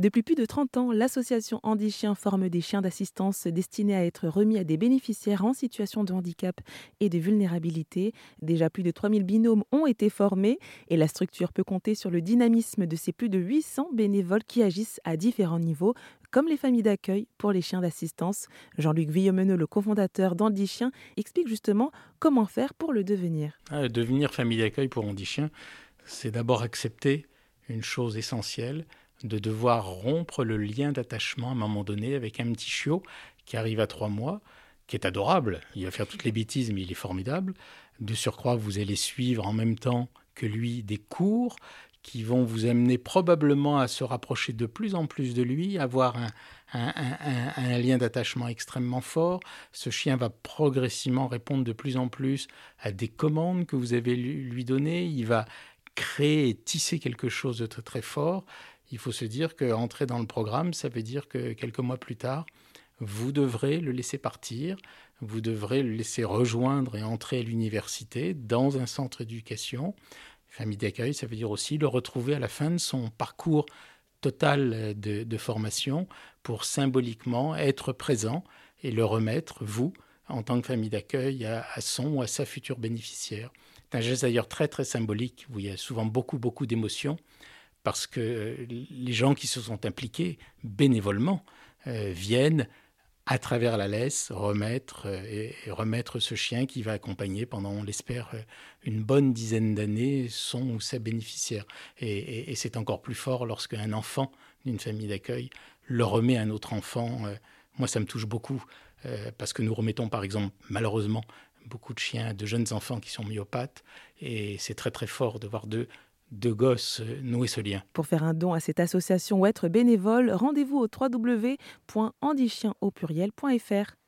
Depuis plus de 30 ans, l'association Handy Chien forme des chiens d'assistance destinés à être remis à des bénéficiaires en situation de handicap et de vulnérabilité. Déjà plus de 3000 binômes ont été formés et la structure peut compter sur le dynamisme de ses plus de 800 bénévoles qui agissent à différents niveaux, comme les familles d'accueil pour les chiens d'assistance. Jean-Luc Villemeneux, le cofondateur d'Andy Chien, explique justement comment faire pour le devenir. Ah, devenir famille d'accueil pour Andy Chien, c'est d'abord accepter une chose essentielle, de devoir rompre le lien d'attachement à un moment donné avec un petit chiot qui arrive à trois mois, qui est adorable, il va faire toutes les bêtises, mais il est formidable. De surcroît, vous allez suivre en même temps que lui des cours qui vont vous amener probablement à se rapprocher de plus en plus de lui, avoir un, lien d'attachement extrêmement fort. Ce chien va progressivement répondre de plus en plus à des commandes que vous avez lui données. Il va créer et tisser quelque chose de très fort, il faut se dire qu'entrer dans le programme, ça veut dire que quelques mois plus tard, vous devrez le laisser partir, vous devrez le laisser rejoindre et entrer à l'université dans un centre d'éducation. Famille d'accueil, ça veut dire aussi le retrouver à la fin de son parcours total de, formation pour symboliquement être présent et le remettre, vous, en tant que famille d'accueil, à son ou à sa future bénéficiaire. C'est un geste d'ailleurs très très symbolique où il y a souvent beaucoup beaucoup d'émotions parce que euh, les gens qui se sont impliqués bénévolement euh, viennent à travers la laisse remettre euh, et, remettre ce chien qui va accompagner pendant, on l'espère, une bonne dizaine d'années son ou sa bénéficiaire. Et, c'est encore plus fort lorsque un enfant d'une famille d'accueil le remet à un autre enfant. moi, ça me touche beaucoup parce que nous remettons, par exemple, malheureusement, beaucoup de chiens, de jeunes enfants qui sont myopathes, et c'est très très fort de voir deux, deux gosses nouer ce lien. Pour faire un don à cette association ou être bénévole, rendez-vous au www.handichien au pluriel.fr.